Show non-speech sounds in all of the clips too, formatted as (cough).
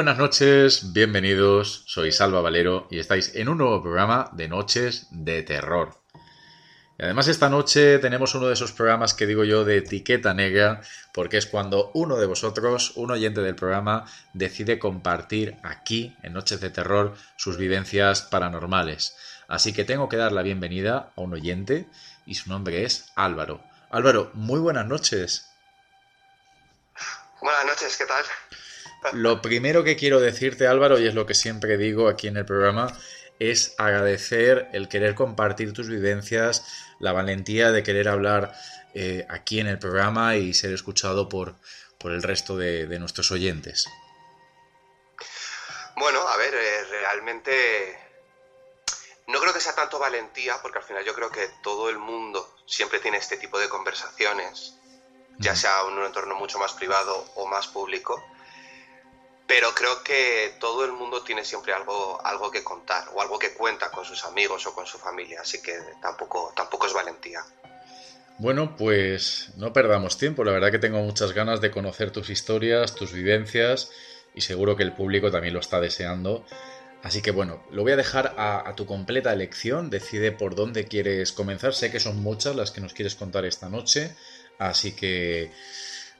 Buenas noches, bienvenidos, soy Salva Valero y estáis en un nuevo programa de Noches de Terror. Además esta noche tenemos uno de esos programas que digo yo de etiqueta negra, porque es cuando uno de vosotros, un oyente del programa, decide compartir aquí, en Noches de Terror, sus vivencias paranormales. Así que tengo que dar la bienvenida a un oyente y su nombre es Álvaro. Álvaro, muy buenas noches. Buenas noches, ¿qué tal? (laughs) Lo primero que quiero decirte, Álvaro, y es lo que siempre digo aquí en el programa, es agradecer el querer compartir tus vivencias, la valentía de querer hablar eh, aquí en el programa y ser escuchado por, por el resto de, de nuestros oyentes. Bueno, a ver, eh, realmente no creo que sea tanto valentía, porque al final yo creo que todo el mundo siempre tiene este tipo de conversaciones, ya sea en un entorno mucho más privado o más público, pero creo que todo el mundo tiene siempre algo, algo que contar o algo que cuenta con sus amigos o con su familia, así que tampoco, tampoco es valentía. Bueno, pues no perdamos tiempo. La verdad que tengo muchas ganas de conocer tus historias, tus vivencias y seguro que el público también lo está deseando. Así que bueno, lo voy a dejar a, a, tu completa elección. Decide por dónde quieres comenzar. Sé que son muchas las que nos quieres contar esta noche. Así que...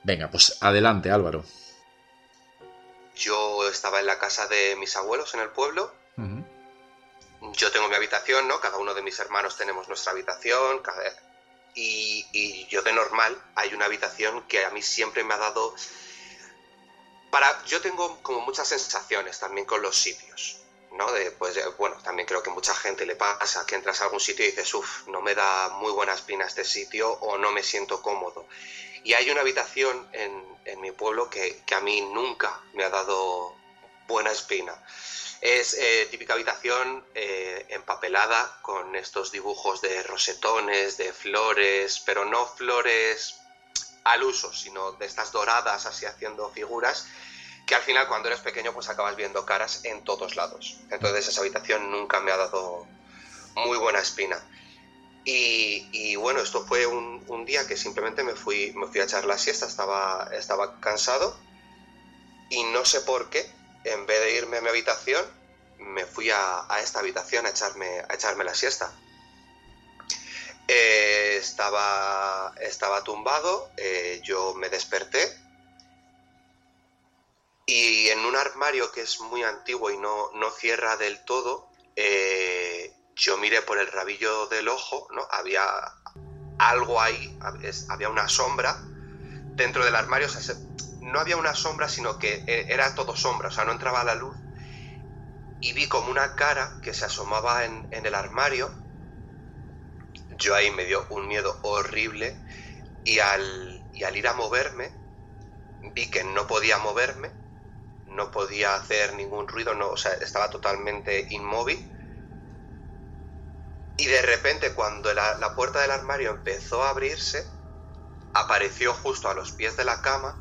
Venga, pues adelante Álvaro. Yo estaba en la casa de mis abuelos en el pueblo. Uh -huh. Yo tengo mi habitación, ¿no? Cada uno de mis hermanos tenemos nuestra habitación. Cada... Y, y, yo de normal hay una habitación que a mí siempre me ha dado... Para... Yo tengo como muchas sensaciones también con los sitios. ¿No? Pues, bueno, también creo que mucha gente le pasa que entras a algún sitio y dices, uff, no me da muy buena espina este sitio o no me siento cómodo. Y hay una habitación en, en mi pueblo que, que, a mí nunca me ha dado buena espina. Es eh, típica habitación eh, empapelada con estos dibujos de rosetones, de flores, pero no flores al uso, sino de estas doradas así haciendo figuras que al final cuando eres pequeño pues acabas viendo caras en todos lados. Entonces esa habitación nunca me ha dado muy buena espina. Y, bueno, esto fue un, día que simplemente me fui, me fui a echar la siesta, estaba, estaba cansado y no sé por qué, en vez de irme a mi habitación, me fui a, a esta habitación a echarme, a echarme la siesta. Eh, estaba, estaba tumbado, eh, yo me desperté y en un armario que es muy antiguo y no, no cierra del todo, eh, yo miré por el rabillo del ojo, ¿no? Había algo ahí, había una sombra dentro del armario, no había una sombra, sino que era todo sombra, o sea, no entraba la luz. Y vi como una cara que se asomaba en, en el armario. Yo ahí me dio un miedo horrible y al, y al ir a moverme, vi que no podía moverme, no podía hacer ningún ruido, no, o sea, estaba totalmente inmóvil y de repente cuando la, la, puerta del armario empezó a abrirse, apareció justo a los pies de la cama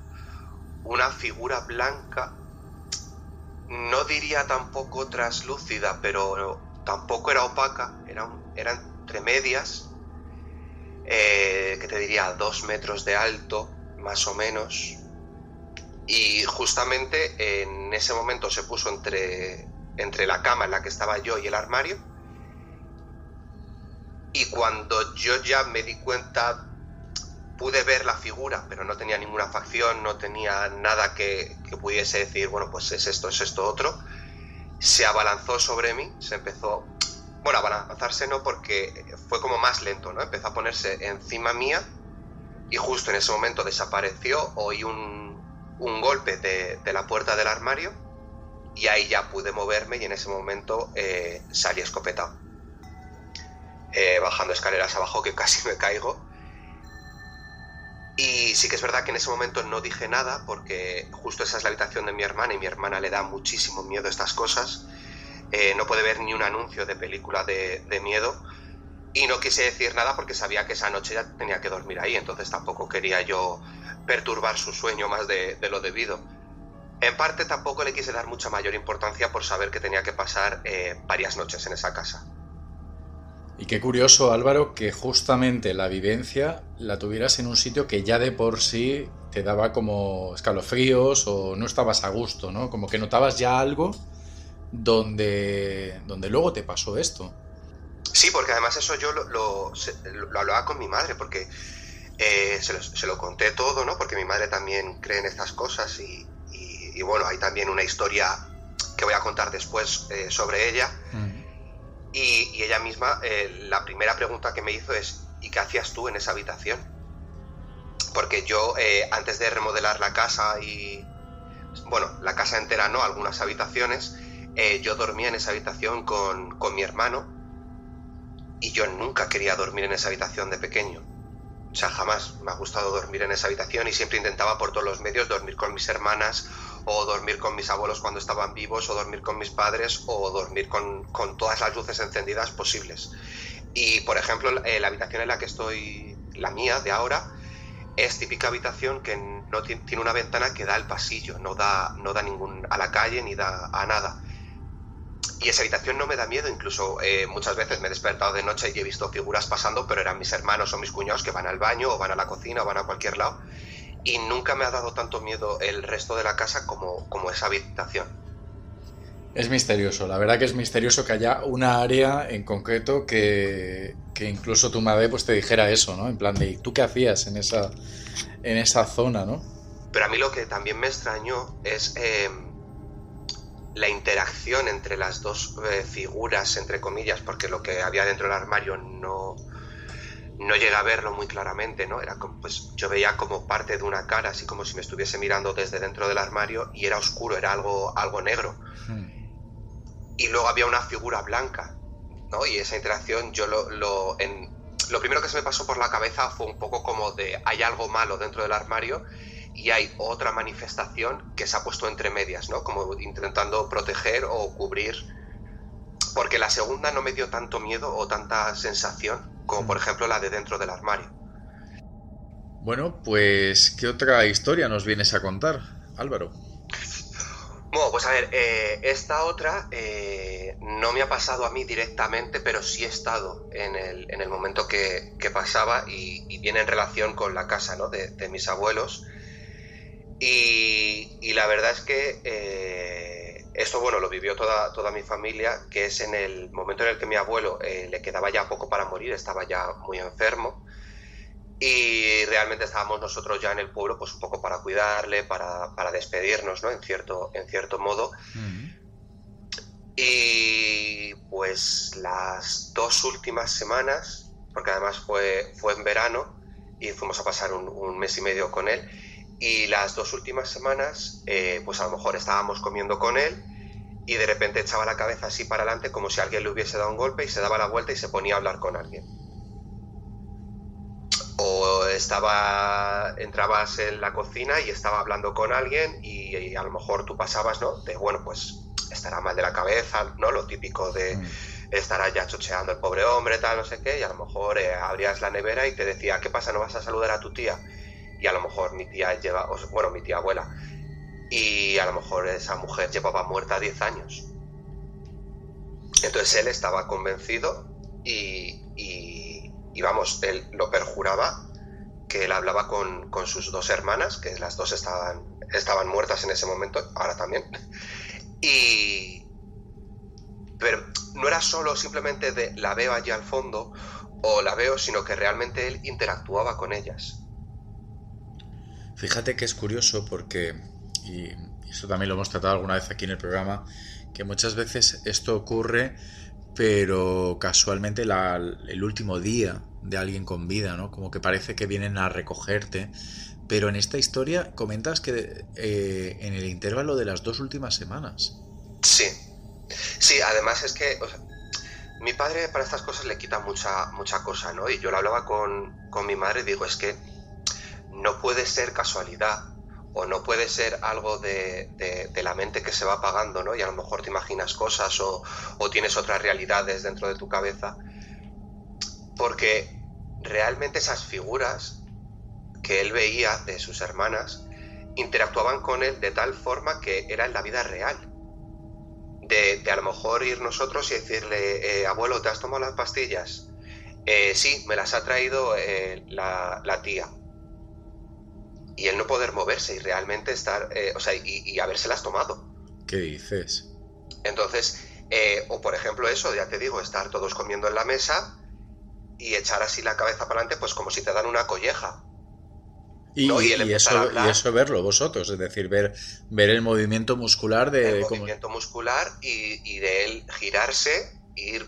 una figura blanca, no diría tampoco traslúcida, pero tampoco era opaca, era, un, era entre medias, eh, que te diría dos metros de alto, más o menos. Y justamente en ese momento se puso entre, entre la cama en la que estaba yo y el armario Y cuando yo ya me di cuenta, pude ver la figura, pero no tenía ninguna facción, no tenía nada que, pudiese decir, bueno, pues es esto, es esto, otro. Se abalanzó sobre mí, se empezó, bueno, abalanzarse no, porque fue como más lento, ¿no? Empezó a ponerse encima mía y justo en ese momento desapareció, oí un, un golpe de, de, la puerta del armario y ahí ya pude moverme y en ese momento eh, salí escopetado. Eh, bajando escaleras abajo que casi me caigo. Y sí que es verdad que en ese momento no dije nada porque justo esa es la habitación de mi hermana y mi hermana le da muchísimo miedo a estas cosas. Eh, no puede ver ni un anuncio de película de, de miedo y no quise decir nada porque sabía que esa noche ya tenía que dormir ahí, entonces tampoco quería yo perturbar su sueño más de, de lo debido. En parte tampoco le quise dar mucha mayor importancia por saber que tenía que pasar eh, varias noches en esa casa. Y qué curioso, Álvaro, que justamente la vivencia la tuvieras en un sitio que ya de por sí te daba como escalofríos o no estabas a gusto, ¿no? Como que notabas ya algo donde, donde luego te pasó esto. Sí, porque además eso yo lo, lo, lo hablaba con mi madre, porque eh, se, lo, se, lo, conté todo, ¿no? Porque mi madre también cree en estas cosas y, y, y bueno, hay también una historia que voy a contar después eh, sobre ella. Mm. Y, y, ella misma, eh, la primera pregunta que me hizo es, ¿y qué hacías tú en esa habitación? Porque yo, antes de remodelar la casa y, bueno, la casa entera no, algunas habitaciones, yo dormía en esa habitación con, con mi hermano y yo nunca quería dormir en esa habitación de pequeño. O sea, jamás me ha gustado dormir en esa habitación y siempre intentaba por todos los medios dormir con mis hermanas o dormir con mis abuelos cuando estaban vivos o dormir con mis padres o dormir con, todas las luces encendidas posibles. Y, por ejemplo, la habitación en la que estoy, la mía de ahora, es típica habitación que no tiene una ventana que da al pasillo, no da, no da ningún a la calle ni da a nada. Y esa habitación no me da miedo, incluso eh, muchas veces me he despertado de noche y he visto figuras pasando, pero eran mis hermanos o mis cuñados que van al baño o van a la cocina o van a cualquier lado. Y nunca me ha dado tanto miedo el resto de la casa como, como esa habitación. Es misterioso, la verdad que es misterioso que haya una área en concreto que, que incluso tu madre pues te dijera eso, ¿no? En plan de, ¿tú qué hacías en esa, en esa zona, ¿no? Pero a mí lo que también me extrañó es... Eh, la interacción entre las dos eh, figuras, entre comillas, porque lo que había dentro del armario no, no llega a verlo muy claramente, ¿no? Era como, pues yo veía como parte de una cara, así como si me estuviese mirando desde dentro del armario y era oscuro, era algo, algo negro. Hmm. Y luego había una figura blanca, ¿no? Y esa interacción yo lo, lo, en, lo primero que se me pasó por la cabeza fue un poco como de hay algo malo dentro del armario y hay otra manifestación que se ha puesto entre medias, ¿no? Como intentando proteger o cubrir. Porque la segunda no me dio tanto miedo o tanta sensación como por ejemplo la de dentro del armario. Bueno, pues ¿qué otra historia nos vienes a contar, Álvaro? Bueno, pues a ver, eh, esta otra eh, no me ha pasado a mí directamente, pero sí he estado en el, en el momento que, que pasaba y, y, viene en relación con la casa ¿no? de, de mis abuelos. Y, y, la verdad es que eh, esto, bueno, lo vivió toda, toda mi familia, que es en el momento en el que mi abuelo eh, le quedaba ya poco para morir, estaba ya muy enfermo. Y realmente estábamos nosotros ya en el pueblo, pues un poco para cuidarle, para, para despedirnos, ¿no? En cierto, en cierto modo. Uh -huh. Y pues las dos últimas semanas, porque además fue, fue en verano y fuimos a pasar un, un mes y medio con él, y las dos últimas semanas, eh, pues a lo mejor estábamos comiendo con él y de repente echaba la cabeza así para adelante como si alguien le hubiese dado un golpe y se daba la vuelta y se ponía a hablar con alguien. O estaba, entrabas en la cocina y estaba hablando con alguien y, y a lo mejor tú pasabas, ¿no? De, bueno, pues estará mal de la cabeza, ¿no? Lo típico de mm. estará ya chocheando el pobre hombre, tal, no sé qué, y a lo mejor eh, abrías la nevera y te decía, ¿qué pasa? ¿No vas a saludar a tu tía? Y a lo mejor mi tía lleva, bueno, mi tía abuela, y a lo mejor esa mujer llevaba muerta 10 años. Entonces él estaba convencido y, y, vamos, él lo perjuraba que él hablaba con, con, sus dos hermanas, que las dos estaban, estaban muertas en ese momento, ahora también. Y... Pero no era solo simplemente de la veo allí al fondo o la veo, sino que realmente él interactuaba con ellas. Fíjate que es curioso porque, y esto también lo hemos tratado alguna vez aquí en el programa, que muchas veces esto ocurre, pero casualmente el último día de alguien con vida, ¿no? Como que parece que vienen a recogerte. Pero en esta historia comentas que eh, en el intervalo de las dos últimas semanas. Sí. Sí, además es que mi padre para estas cosas le quita mucha, mucha cosa, ¿no? Y yo lo hablaba con, con mi madre y digo, es que no puede ser casualidad o no puede ser algo de, la mente que se va apagando, ¿no? Y a lo mejor te imaginas cosas o, o tienes otras realidades dentro de tu cabeza. Porque realmente esas figuras que él veía de sus hermanas interactuaban con él de tal forma que era en la vida real. De, a lo mejor ir nosotros y decirle, eh, abuelo, ¿te has tomado las pastillas? Eh, sí, me las ha traído eh, la, la, tía. Y él no poder moverse y realmente estar, o sea, y, y habérselas tomado. ¿Qué dices? Entonces, o por ejemplo eso, ya te digo, estar todos comiendo en la mesa y echar así la cabeza para adelante, pues como si te dan una colleja. Y, eso, y eso verlo vosotros, es decir, ver, ver el movimiento muscular de... El movimiento muscular y, de él girarse, ir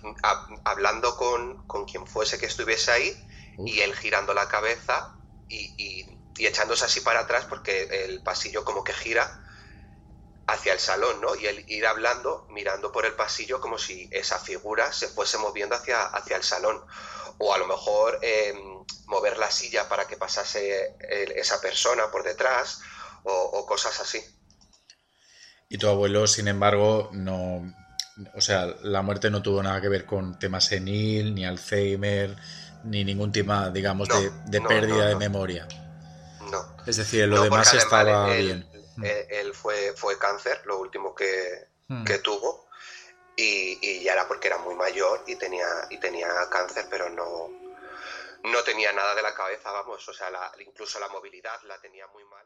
hablando con, con, quien fuese que estuviese ahí y él girando la cabeza y, y, echándose así para atrás porque el pasillo como que gira hacia el salón, ¿no? Y él ir hablando, mirando por el pasillo como si esa figura se fuese moviendo hacia, hacia el salón o a lo mejor em, mover la silla para que pasase esa persona por detrás o, cosas así. Y tu abuelo, sin embargo, no, o sea, la muerte no tuvo nada que ver con temas senil, ni Alzheimer, ni ningún tema, digamos, de, pérdida de memoria. No. Es decir, lo demás estaba bien. Él, fue, fue cáncer, lo último que, hmm. que tuvo y, ya era porque era muy mayor y tenía, y tenía cáncer, pero no, no tenía nada de la cabeza, vamos, o sea, incluso la movilidad la tenía muy mal.